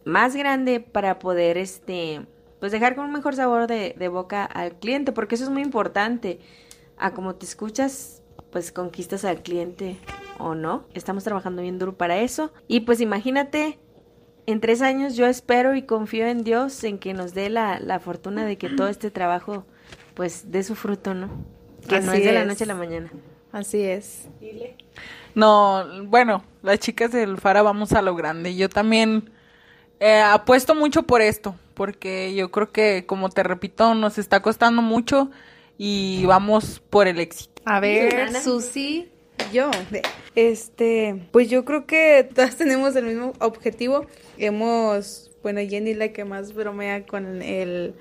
más grande para poder este pues dejar con un mejor sabor de, de boca al cliente, porque eso es muy importante. A como te escuchas, pues conquistas al cliente o no. Estamos trabajando bien duro para eso. Y pues imagínate, en tres años yo espero y confío en Dios en que nos dé la, la fortuna de que todo este trabajo pues dé su fruto, ¿no? Que no es de la noche a la mañana. Así es. No, bueno, las chicas del Fara vamos a lo grande. Yo también eh, apuesto mucho por esto, porque yo creo que, como te repito, nos está costando mucho y vamos por el éxito. A ver. Susi. Yo, este, pues yo creo que todas tenemos el mismo objetivo. Hemos, bueno, Jenny la que más bromea con el,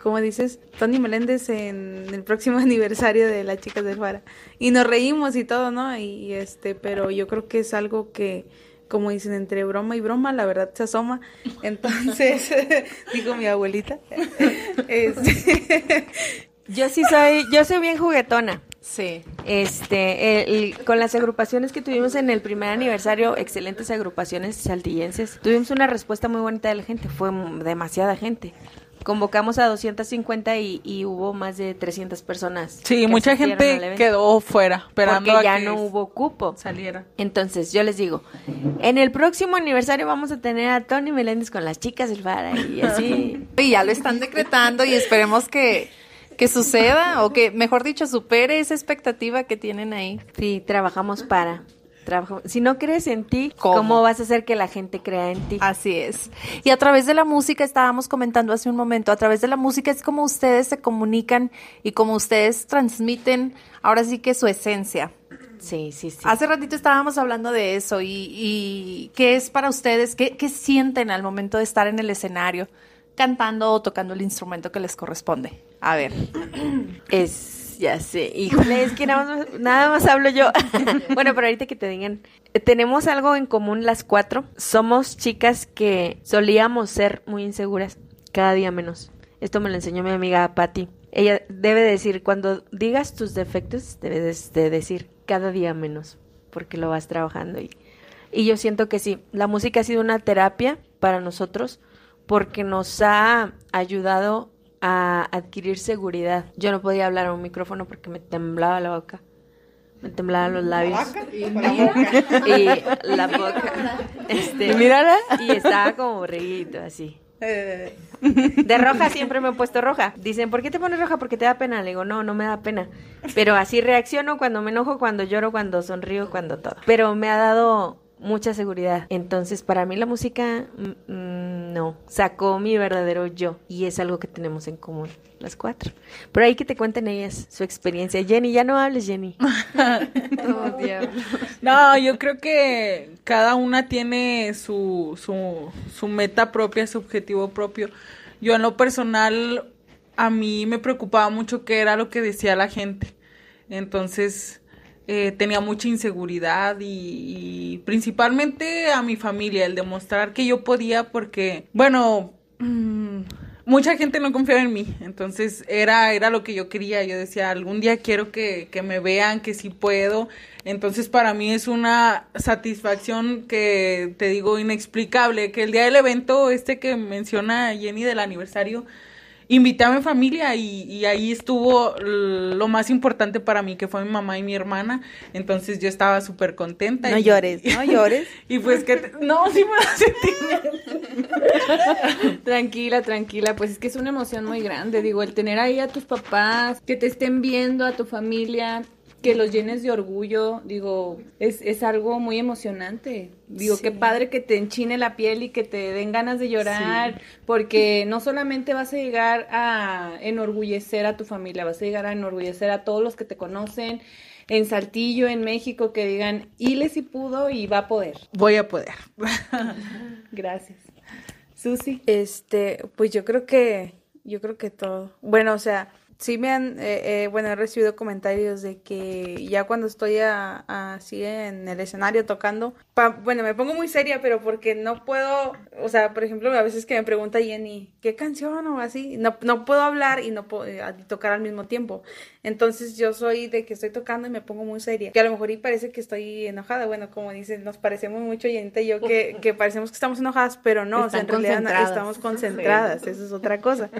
¿cómo dices? Tony Meléndez en el próximo aniversario de las chicas del Fara. Y nos reímos y todo, ¿no? Y este, pero yo creo que es algo que, como dicen, entre broma y broma, la verdad se asoma. Entonces, dijo mi abuelita. Este, Yo sí soy, yo soy bien juguetona. Sí. Este, el- el- con las agrupaciones que tuvimos en el primer aniversario, excelentes agrupaciones saltillenses, tuvimos una respuesta muy bonita de la gente, fue demasiada gente. convocamos a 250 y, y hubo más de 300 personas. Sí, mucha gente quedó fuera, esperando porque a ya que no hubo cupo. saliera. Entonces, yo les digo, en el próximo aniversario vamos a tener a Tony Meléndez con las chicas del Fara y así. Y ya lo están decretando y esperemos que, que suceda o que, mejor dicho, supere esa expectativa que tienen ahí. Sí, trabajamos para. trabajamos- Si no crees en ti, ¿Cómo? ¿cómo? vas a hacer que la gente crea en ti? Así es. Y a través de la música, estábamos comentando hace un momento, a través de la música es como ustedes se comunican y como ustedes transmiten ahora sí que su esencia. Sí, sí, sí. Hace ratito estábamos hablando de eso y, y qué es para ustedes, qué, qué sienten al momento de estar en el escenario, cantando o tocando el instrumento que les corresponde. A ver. Es, ya sé, híjole, es que nada más, hablo yo. bueno, pero ahorita que te digan, tenemos algo en común las cuatro. Somos chicas que solíamos ser muy inseguras, cada día menos. Esto me lo enseñó mi amiga Patti. Ella debe decir, cuando digas tus defectos, debes de decir cada día menos, porque lo vas trabajando. Y, y yo siento que sí, la música ha sido una terapia para nosotros porque nos ha ayudado a adquirir seguridad. Yo no podía hablar a un micrófono porque me temblaba la boca. Me temblaban los labios. Y la boca. Este, Y mírala. y estaba como borreguito, así. De roja siempre me he puesto roja. Dicen, ¿por qué te pones roja? Porque te da pena. Le digo, no, no me da pena. Pero así reacciono cuando me enojo, cuando lloro, cuando sonrío, cuando todo. Pero me ha dado mucha seguridad. Entonces, para mí la música, mm, mm, no, sacó mi verdadero yo. Y es algo que tenemos en común, las cuatro. Pero ahí que te cuenten ellas su experiencia. Jenny, ya no hables, Jenny. Oh, diablo. No, yo creo que cada una tiene su, su, su meta propia, su objetivo propio. Yo en lo personal, a mí me preocupaba mucho qué era lo que decía la gente. Entonces, eh, tenía mucha inseguridad y, principalmente a mi familia, el demostrar que yo podía porque, bueno, mm, mucha gente no confiaba en mí, entonces era, era lo que yo quería, yo decía, algún día quiero que, que me vean, que sí puedo, entonces para mí es una satisfacción que te digo inexplicable, que el día del evento este que menciona Jenny del aniversario, invité a mi familia y, y ahí estuvo lo más importante para mí, que fue mi mamá y mi hermana. Entonces yo estaba súper contenta. No y- llores, no llores. Y pues que... te- No, sí me da sentimiento. Tranquila, tranquila, pues es que es una emoción muy grande, digo, el tener ahí a tus papás, que te estén viendo, a tu familia, que los llenes de orgullo, digo, es, es algo muy emocionante. Digo, qué padre que te enchine la piel y que te den ganas de llorar, porque no solamente vas a llegar a enorgullecer a tu familia, vas a llegar a enorgullecer a todos los que te conocen en Saltillo, en México, que digan, Ile si pudo y va a poder. Voy a poder. Gracias. Susi. Este, pues yo creo que, yo creo que todo. Bueno, o sea, sí me han, eh, eh, bueno, he recibido comentarios de que ya cuando estoy a- así en el escenario tocando, pa- bueno, me pongo muy seria, pero porque no puedo, o sea, por ejemplo, a veces que me pregunta Jenny, ¿qué canción o así? No, no puedo hablar y no puedo eh, tocar al mismo tiempo. Entonces yo soy de que estoy tocando y me pongo muy seria. Que a lo mejor y parece que estoy enojada. Bueno, como dicen, nos parecemos mucho Jenita y yo que, que parecemos que estamos enojadas, pero no, o sea, en realidad no- estamos concentradas, eso es otra cosa.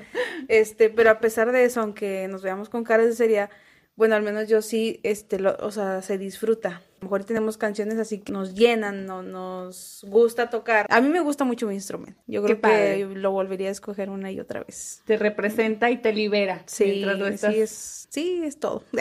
Este, pero a pesar de eso, aunque nos veamos con caras de seria, bueno, al menos yo sí, este, lo- o sea, se disfruta. A lo mejor tenemos canciones así que nos llenan, no, nos gusta tocar. A mí me gusta mucho mi instrumento. Yo Qué creo padre. que lo volvería a escoger una y otra vez. te representa y te libera. Sí, estás- sí es, sí es todo.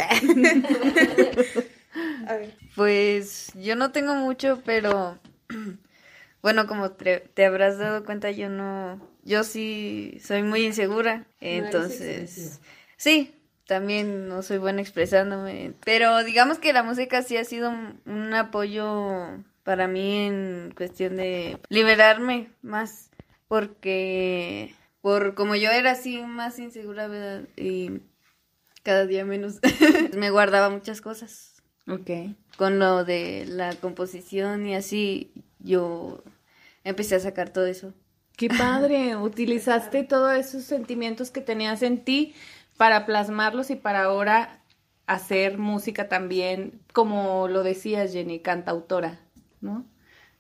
a ver. Pues yo no tengo mucho, pero bueno, como te, te habrás dado cuenta, yo no, yo sí soy muy insegura, entonces sí, también no soy buena expresándome, pero digamos que la música sí ha sido un, un apoyo para mí en cuestión de liberarme más, porque por como yo era así más insegura, ¿verdad? Y cada día menos, me guardaba muchas cosas Ok. con lo de la composición y así, yo empecé a sacar todo eso. Qué padre, utilizaste todos esos sentimientos que tenías en ti para plasmarlos y para ahora hacer música también, como lo decías Jenny, cantautora, ¿no?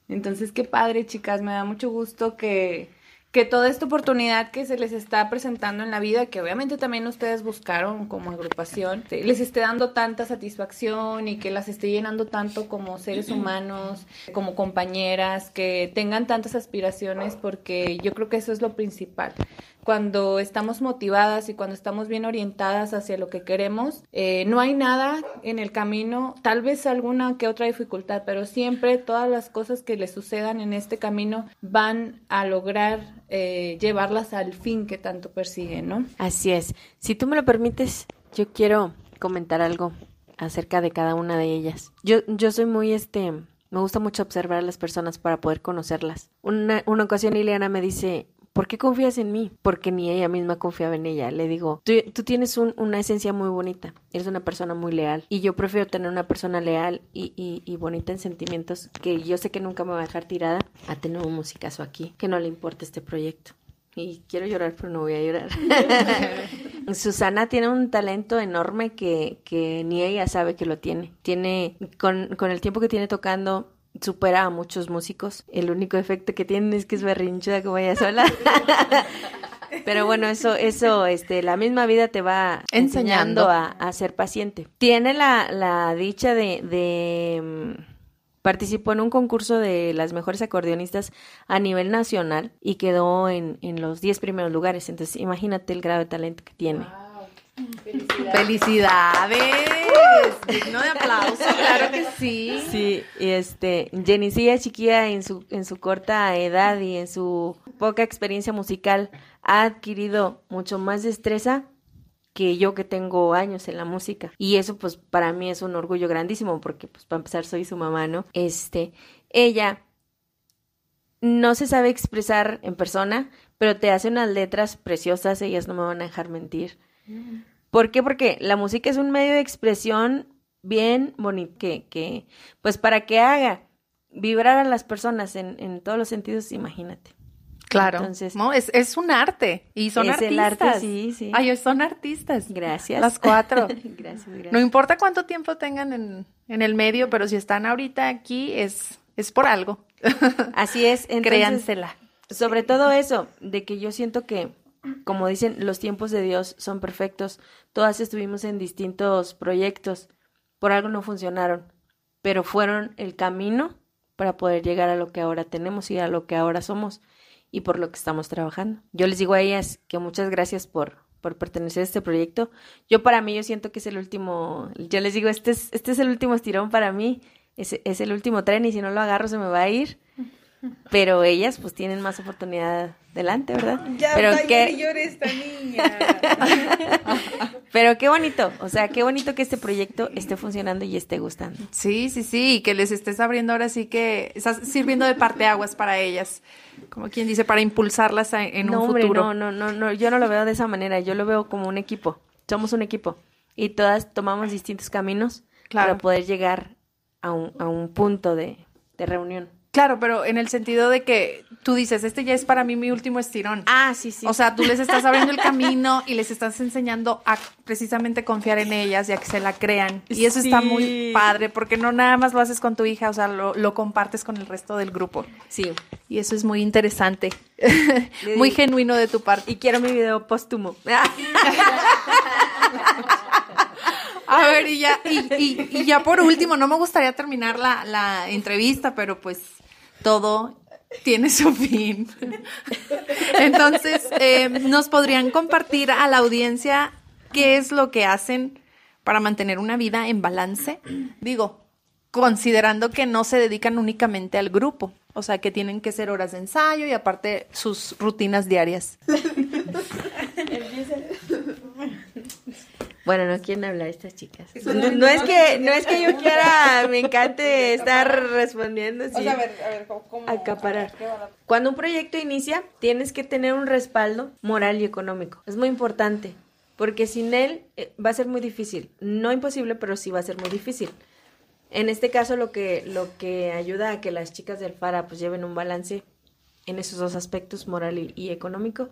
Entonces, qué padre, chicas, me da mucho gusto que, que toda esta oportunidad que se les está presentando en la vida, que obviamente también ustedes buscaron como agrupación, les esté dando tanta satisfacción y que las esté llenando tanto como seres humanos, como compañeras, que tengan tantas aspiraciones, porque yo creo que eso es lo principal cuando estamos motivadas y cuando estamos bien orientadas hacia lo que queremos, eh, no hay nada en el camino, tal vez alguna que otra dificultad, pero siempre todas las cosas que le sucedan en este camino van a lograr eh, llevarlas al fin que tanto persiguen, ¿no? Así es. Si tú me lo permites, yo quiero comentar algo acerca de cada una de ellas. Yo, yo soy muy este... Me gusta mucho observar a las personas para poder conocerlas. Una, una ocasión Ileana me dice, ¿por qué confías en mí? Porque ni ella misma confiaba en ella. Le digo, tú, tienes una esencia muy bonita, eres una persona muy leal y yo prefiero tener una persona leal y, y, bonita en sentimientos que yo sé que nunca me va a dejar tirada a tener un musicazo aquí, que no le importa este proyecto. Y quiero llorar, pero no voy a llorar. Susana tiene un talento enorme que, que ni ella sabe que lo tiene. Tiene, con, con el tiempo que tiene tocando, supera a muchos músicos. El único efecto que tienen es que es berrinchuda como ella sola. Pero bueno, eso, eso, este, la misma vida te va enseñando, a, ser paciente. Tiene la, la dicha de, de mm, participó en un concurso de las mejores acordeonistas a nivel nacional y quedó en, en los 10 primeros lugares. Entonces, imagínate el grado de talento que tiene. Felicidades. Digno de aplauso, claro que sí. Sí, y este, Jenicilla chiquilla en su, en su corta edad y en su poca experiencia musical ha adquirido mucho más destreza que yo que tengo años en la música. Y eso pues para mí es un orgullo grandísimo porque pues para empezar soy su mamá, ¿no? Este, ella no se sabe expresar en persona, pero te hace unas letras preciosas, ellas no me van a dejar mentir. ¿Por qué? Porque la música es un medio de expresión bien bonito, que, que, pues para que haga vibrar a las personas en, en todos los sentidos, imagínate. Claro. Entonces, no, es, es un arte. Y son es El arte, sí, sí. Ay, son artistas. Gracias. Las cuatro. gracias, gracias. No importa cuánto tiempo tengan en, en, el medio, pero si están ahorita aquí, es, es por algo. Así es. Créansela. Sobre todo eso, de que yo siento que como dicen, los tiempos de Dios son perfectos. Todas estuvimos en distintos proyectos. Por algo no funcionaron, pero fueron el camino para poder llegar a lo que ahora tenemos y a lo que ahora somos y por lo que estamos trabajando. Yo les digo a ellas que muchas gracias por, por pertenecer a este proyecto. Yo para mí, yo siento que es el último, yo les digo, este es, este es el último estirón para mí, es, es el último tren y si no lo agarro se me va a ir. Pero ellas pues tienen más oportunidad delante, ¿verdad? Ya, pero que llore esta niña. pero qué bonito, o sea, qué bonito que este proyecto esté funcionando y esté gustando. Sí, sí, sí, y que les estés abriendo ahora sí que estás sirviendo de parteaguas para ellas, como quien dice, para impulsarlas en un futuro. No, no, no, no, yo no lo veo de esa manera, yo lo veo como un equipo. Somos un equipo y todas tomamos distintos caminos para poder llegar a un, a un punto de reunión. Claro, pero en el sentido de que tú dices, este ya es para mí mi último estirón. Ah, sí, sí. O sea, tú les estás abriendo el camino y les estás enseñando a precisamente confiar en ellas y a que se la crean. Y eso está muy padre, porque no nada más lo haces con tu hija, o sea, lo, compartes con el resto del grupo. Sí. Y eso es muy interesante. muy genuino de tu parte. Y quiero mi video póstumo. A ver, y ya, y, y, ya por último, no me gustaría terminar la, la entrevista, pero pues todo tiene su fin. Entonces, eh, ¿nos podrían compartir a la audiencia qué es lo que hacen para mantener una vida en balance? Digo, considerando que no se dedican únicamente al grupo, o sea, que tienen que ser horas de ensayo y aparte sus rutinas diarias. Bueno, no quieren hablar estas chicas. No, es que no es que yo quiera, me encante estar respondiendo. Sí. a ver, a ver, ¿cómo? Acaparar. Cuando un proyecto inicia, tienes que tener un respaldo moral y económico. Es muy importante, porque sin él eh, va a ser muy difícil. No imposible, pero sí va a ser muy difícil. En este caso, lo que, lo que ayuda a que las chicas del FARA pues lleven un balance en esos dos aspectos, moral y, y económico.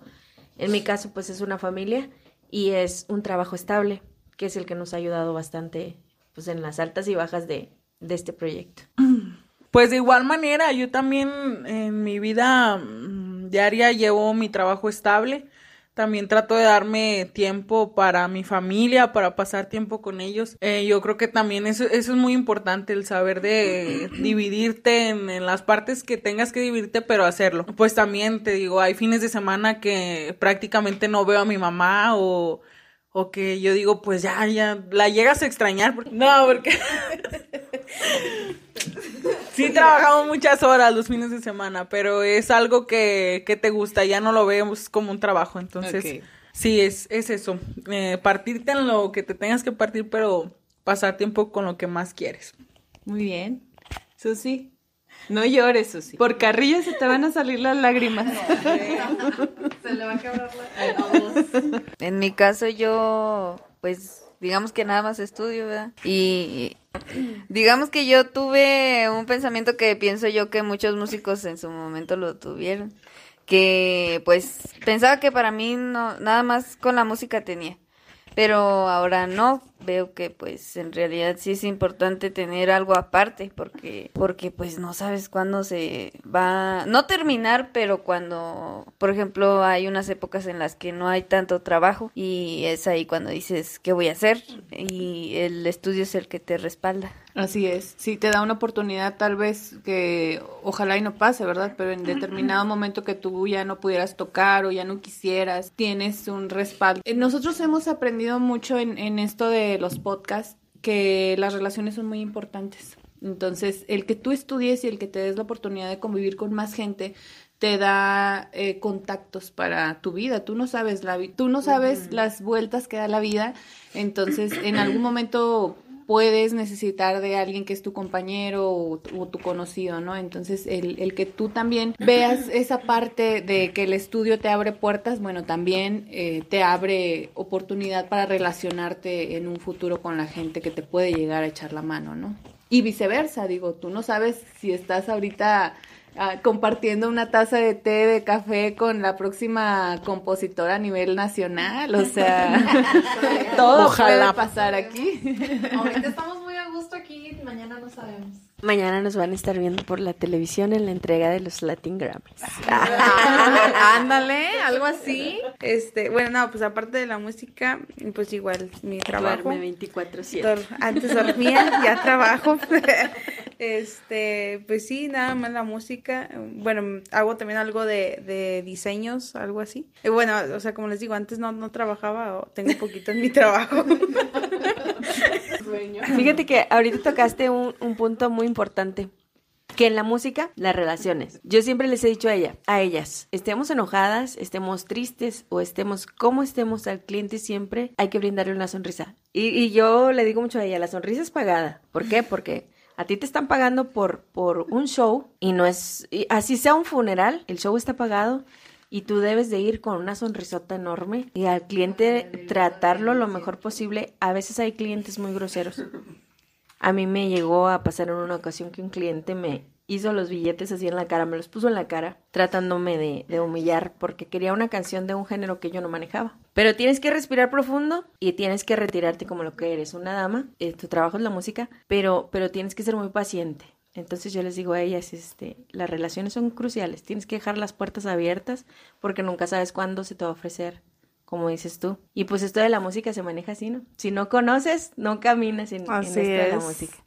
En mi caso, pues es una familia y es un trabajo estable, que es el que nos ha ayudado bastante pues en las altas y bajas de, de este proyecto. Pues de igual manera, yo también en mi vida mm, diaria, llevo mi trabajo estable. También trato de darme tiempo para mi familia, para pasar tiempo con ellos. Eh, yo creo que también eso, eso es muy importante, el saber de dividirte en, en, las partes que tengas que dividirte, pero hacerlo. Pues también te digo, hay fines de semana que prácticamente no veo a mi mamá o, o que yo digo, pues ya, ya, la llegas a extrañar. No, porque... Sí, trabajamos muchas horas los fines de semana, pero es algo que, que te gusta, ya no lo vemos como un trabajo, entonces sí, es, es eso, eh, partirte en lo que te tengas que partir, pero pasar tiempo con lo que más quieres. Muy bien. Susi, no llores, Susi. Por carrillo se te van a salir las lágrimas. se le va a quebrar la voz. En mi caso yo, pues, digamos que nada más estudio, ¿verdad? Y Digamos que yo tuve un pensamiento que pienso yo que muchos músicos en su momento lo tuvieron, que pues pensaba que para mí no nada más con la música tenía, pero ahora no, veo que pues en realidad sí es importante tener algo aparte porque porque pues no sabes cuándo se va no terminar pero cuando por ejemplo hay unas épocas en las que no hay tanto trabajo y es ahí cuando dices qué voy a hacer y el estudio es el que te respalda Así es, sí te da una oportunidad tal vez que ojalá y no pase, ¿verdad? Pero en determinado momento que tú ya no pudieras tocar o ya no quisieras, tienes un respaldo. Eh, nosotros hemos aprendido mucho en, en esto de los podcasts que las relaciones son muy importantes. Entonces, el que tú estudies y el que te des la oportunidad de convivir con más gente te da eh, contactos para tu vida. Tú no sabes la tú no sabes las vueltas que da la vida. Entonces, en algún momento puedes necesitar de alguien que es tu compañero o, tu conocido, ¿no? Entonces, el, el, que tú también veas esa parte de que el estudio te abre puertas, bueno, también eh, te abre oportunidad para relacionarte en un futuro con la gente que te puede llegar a echar la mano, ¿no? Y viceversa, digo, tú no sabes si estás ahorita Ah, compartiendo una taza de té, de café con la próxima compositora a nivel nacional. O sea, todo Ojalá. puede pasar aquí. Ahorita estamos muy a gusto aquí, mañana no sabemos. Mañana nos van a estar viendo por la televisión en la entrega de los Latin Grammys. Ándale, algo así. Este, bueno, no, pues aparte de la música, pues igual mi trabajo. Duerme 24/7. Antes dormía, ya trabajo. Este, pues sí, nada más la música. Bueno, hago también algo de, de diseños, algo así. Y bueno, o sea, como les digo, antes no, no trabajaba, tengo un poquito en mi trabajo. Fíjate que ahorita tocaste un, un punto muy importante que en la música, las relaciones. Yo siempre les he dicho a ella, a ellas, estemos enojadas, estemos tristes o estemos como estemos al cliente siempre, hay que brindarle una sonrisa. Y, y, yo le digo mucho a ella, la sonrisa es pagada. ¿Por qué? Porque a ti te están pagando por, por un show y no es, y así sea un funeral, el show está pagado y tú debes de ir con una sonrisota enorme y al cliente tratarlo lo mejor posible. A veces hay clientes muy groseros. A mí me llegó a pasar en una ocasión que un cliente me hizo los billetes así en la cara, me los puso en la cara, tratándome de, de, humillar porque quería una canción de un género que yo no manejaba. Pero tienes que respirar profundo y tienes que retirarte como lo que eres, una dama, eh, tu trabajo es la música, pero, pero tienes que ser muy paciente. Entonces yo les digo a ellas, este, las relaciones son cruciales, tienes que dejar las puertas abiertas porque nunca sabes cuándo se te va a ofrecer, como dices tú. Y pues esto de la música se maneja así, ¿no? Si no conoces, no caminas en, en esto de la música.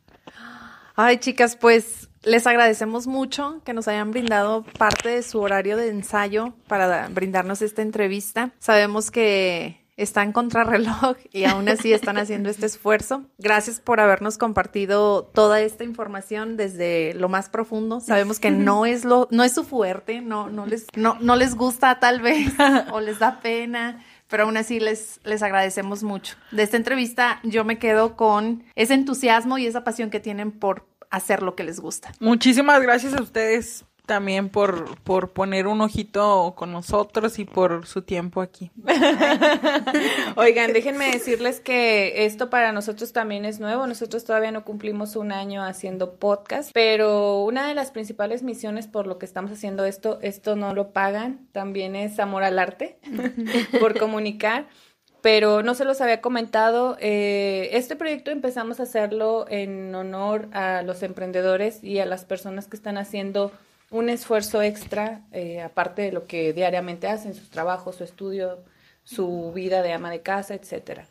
Ay, chicas, pues les agradecemos mucho que nos hayan brindado parte de su horario de ensayo para brindarnos esta entrevista. Sabemos que están contrarreloj y aún así están haciendo este esfuerzo. Gracias por habernos compartido toda esta información desde lo más profundo. Sabemos que no es lo, no es su fuerte, no, no les, no, no les gusta tal vez o les da pena. Pero aún así les, les agradecemos mucho. De esta entrevista yo me quedo con ese entusiasmo y esa pasión que tienen por hacer lo que les gusta. Muchísimas gracias a ustedes también por, por poner un ojito con nosotros y por su tiempo aquí. Oigan, déjenme decirles que esto para nosotros también es nuevo. Nosotros todavía no cumplimos un año haciendo podcast, pero una de las principales misiones por lo que estamos haciendo esto, esto no lo pagan, también es amor al arte, por comunicar pero no se los había comentado. Eh, este proyecto empezamos a hacerlo en honor a los emprendedores y a las personas que están haciendo un esfuerzo extra, eh, aparte de lo que diariamente hacen, sus trabajos, su estudio, su vida de ama de casa, etcétera.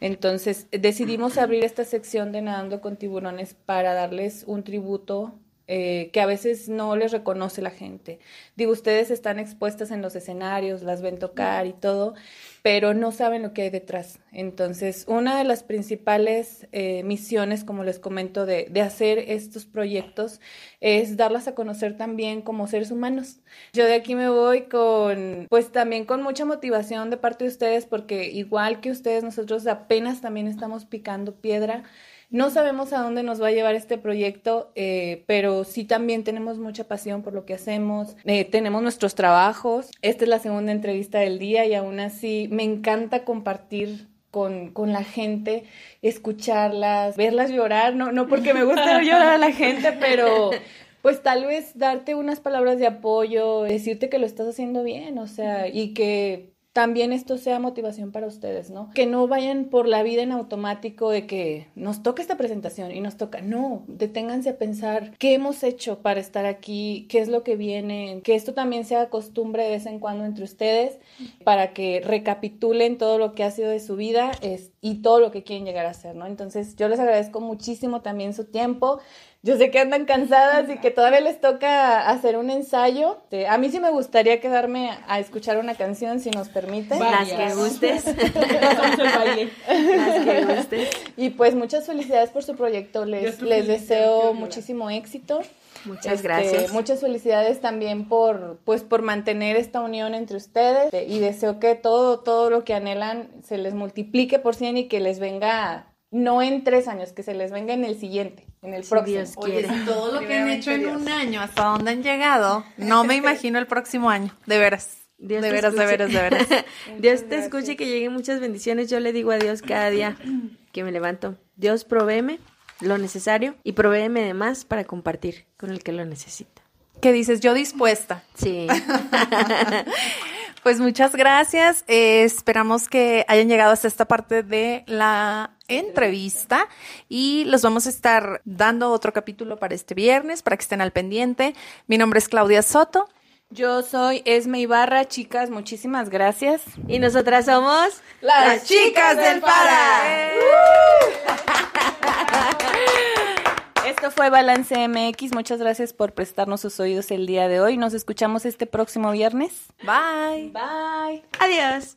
Entonces decidimos abrir esta sección de Nadando con Tiburones para darles un tributo eh, que a veces no les reconoce la gente. Digo, ustedes están expuestas en los escenarios, las ven tocar y todo, pero no saben lo que hay detrás. Entonces, una de las principales eh, misiones, como les comento, de, de hacer estos proyectos es darlas a conocer también como seres humanos. Yo de aquí me voy con, pues también con mucha motivación de parte de ustedes, porque igual que ustedes, nosotros apenas también estamos picando piedra. No sabemos a dónde nos va a llevar este proyecto, eh, pero sí también tenemos mucha pasión por lo que hacemos. Eh, tenemos nuestros trabajos. Esta es la segunda entrevista del día y aún así me encanta compartir con, con, la gente, escucharlas, verlas llorar, no, no porque me gusta ver llorar a la gente, pero pues tal vez darte unas palabras de apoyo, decirte que lo estás haciendo bien, o sea, y que también esto sea motivación para ustedes, ¿no? Que no vayan por la vida en automático de que nos toca esta presentación y nos toca. No, deténganse a pensar qué hemos hecho para estar aquí, qué es lo que viene, que esto también sea costumbre de vez en cuando entre ustedes para que recapitulen todo lo que ha sido de su vida y todo lo que quieren llegar a ser, ¿no? Entonces yo les agradezco muchísimo también su tiempo. Yo sé que andan cansadas y que todavía les toca hacer un ensayo. A mí sí me gustaría quedarme a escuchar una canción, si nos permite. Las que gustes. Las que gustes. Y pues muchas felicidades por su proyecto. Les, les deseo muchísimo éxito. Muchas este, gracias. Muchas felicidades también por, pues, por mantener esta unión entre ustedes y deseo que todo, todo lo que anhelan se les multiplique por cien y que les venga, no en tres años, que se les venga en el siguiente en el próximo. Dios Oye, todo lo que han hecho en un año, hasta dónde han llegado, no me imagino el próximo año, de veras. de veras, de veras, de veras. Dios te escuche y que lleguen muchas bendiciones. Yo le digo a Dios cada día que me levanto. Dios provéeme lo necesario y provéeme de más para compartir con el que lo necesita. ¿Qué dices? Yo dispuesta. Sí. Pues muchas gracias. Eh, esperamos que hayan llegado hasta esta parte de la entrevista y los vamos a estar dando otro capítulo para este viernes para que estén al pendiente. Mi nombre es Claudia Soto. Yo soy Esme Ibarra, chicas, muchísimas gracias. Y nosotras somos las, chicas, del para. Esto fue Balance MX. Muchas gracias por prestarnos sus oídos el día de hoy. Nos escuchamos este próximo viernes. Bye. Bye. Adiós.